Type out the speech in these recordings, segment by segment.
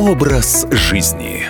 Образ жизни.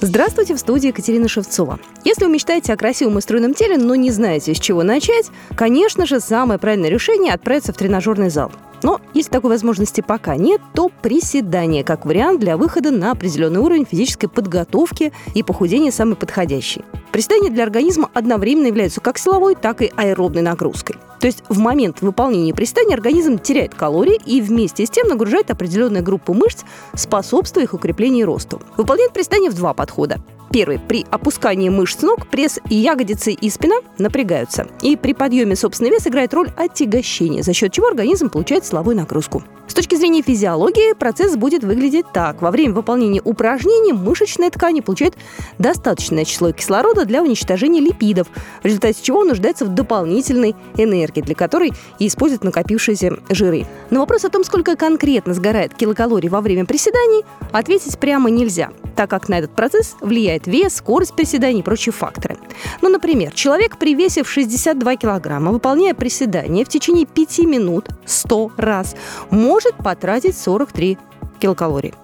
Здравствуйте, в студии Екатерина Шевцова. Если вы мечтаете о красивом и стройном теле, но не знаете, с чего начать, конечно же, самое правильное решение – отправиться в тренажерный зал. Но если такой возможности пока нет, то приседание как вариант для выхода на определенный уровень физической подготовки и похудения самый подходящий. Приседание для организма одновременно является как силовой, так и аэробной нагрузкой. То есть в момент выполнения приседания организм теряет калории и вместе с тем нагружает определенную группу мышц, способствуя их укреплению и росту. Выполняет приседание в два подхода. Первый. При опускании мышц ног пресс ягодицы и спина напрягаются. И при подъеме собственный вес играет роль отягощения, за счет чего организм получает силовую нагрузку. С точки зрения физиологии процесс будет выглядеть так. Во время выполнения упражнений мышечная ткань получает достаточное число кислорода для уничтожения липидов, в результате чего нуждается в дополнительной энергии, для которой и используют накопившиеся жиры. На вопрос о том, сколько конкретно сгорает килокалорий во время приседаний, ответить прямо нельзя, так как на этот процесс влияет вес, скорость приседаний и прочие факторы. Ну, например, человек при весе в 62 килограмма, выполняя приседания в течение 5 минут 100 раз, может потратить 43 килокалорий.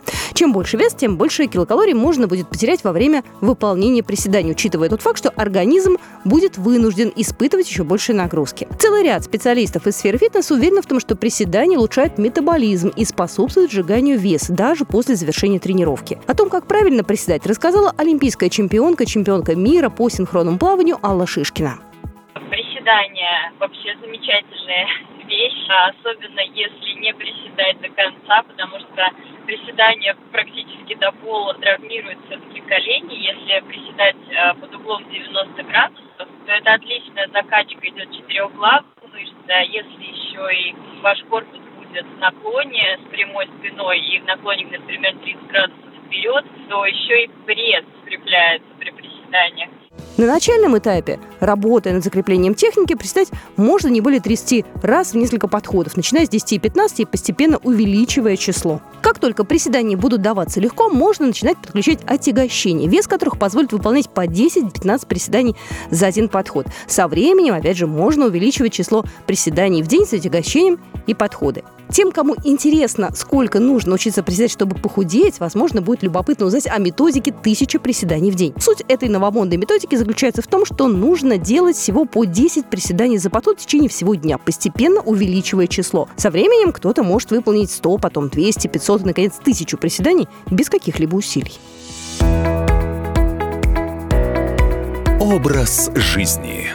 Чем больше вес, тем больше килокалорий можно будет потерять во время выполнения приседаний, учитывая тот факт, что организм будет вынужден испытывать еще больше нагрузки. Целый ряд специалистов из сферы фитнеса уверены в том, что приседания улучшают метаболизм и способствуют сжиганию веса даже после завершения тренировки. О том, как правильно приседать, рассказала олимпийская чемпионка, чемпионка мира по синхронному плаванию Алла Шишкина. Приседания вообще замечательные вещь, особенно если не приседать до конца, потому что приседание практически до пола травмирует все-таки колени. Если приседать э, под углом 90 градусов, то это отличная закачка идет четырехглавных мышц. А если еще и ваш корпус будет в наклоне с прямой спиной и в наклоне, например, 30 градусов вперед, то еще и пресс скрепляется при приседаниях. На начальном этапе, работая над закреплением техники, приседать можно не более 30 раз в несколько подходов, начиная с 10 и 15 и постепенно увеличивая число. Как только приседания будут даваться легко, можно начинать подключать отягощение, вес которых позволит выполнять по 10-15 приседаний за один подход. Со временем, опять же, можно увеличивать число приседаний в день с отягощением и подходы. Тем, кому интересно, сколько нужно учиться приседать, чтобы похудеть, возможно, будет любопытно узнать о методике тысячи приседаний в день. Суть этой новомодной методики заключается в том, что нужно делать всего по 10 приседаний за подход в течение всего дня, постепенно увеличивая число. Со временем кто-то может выполнить 100, потом 200, 500 и, наконец, 1000 приседаний без каких-либо усилий. Образ жизни.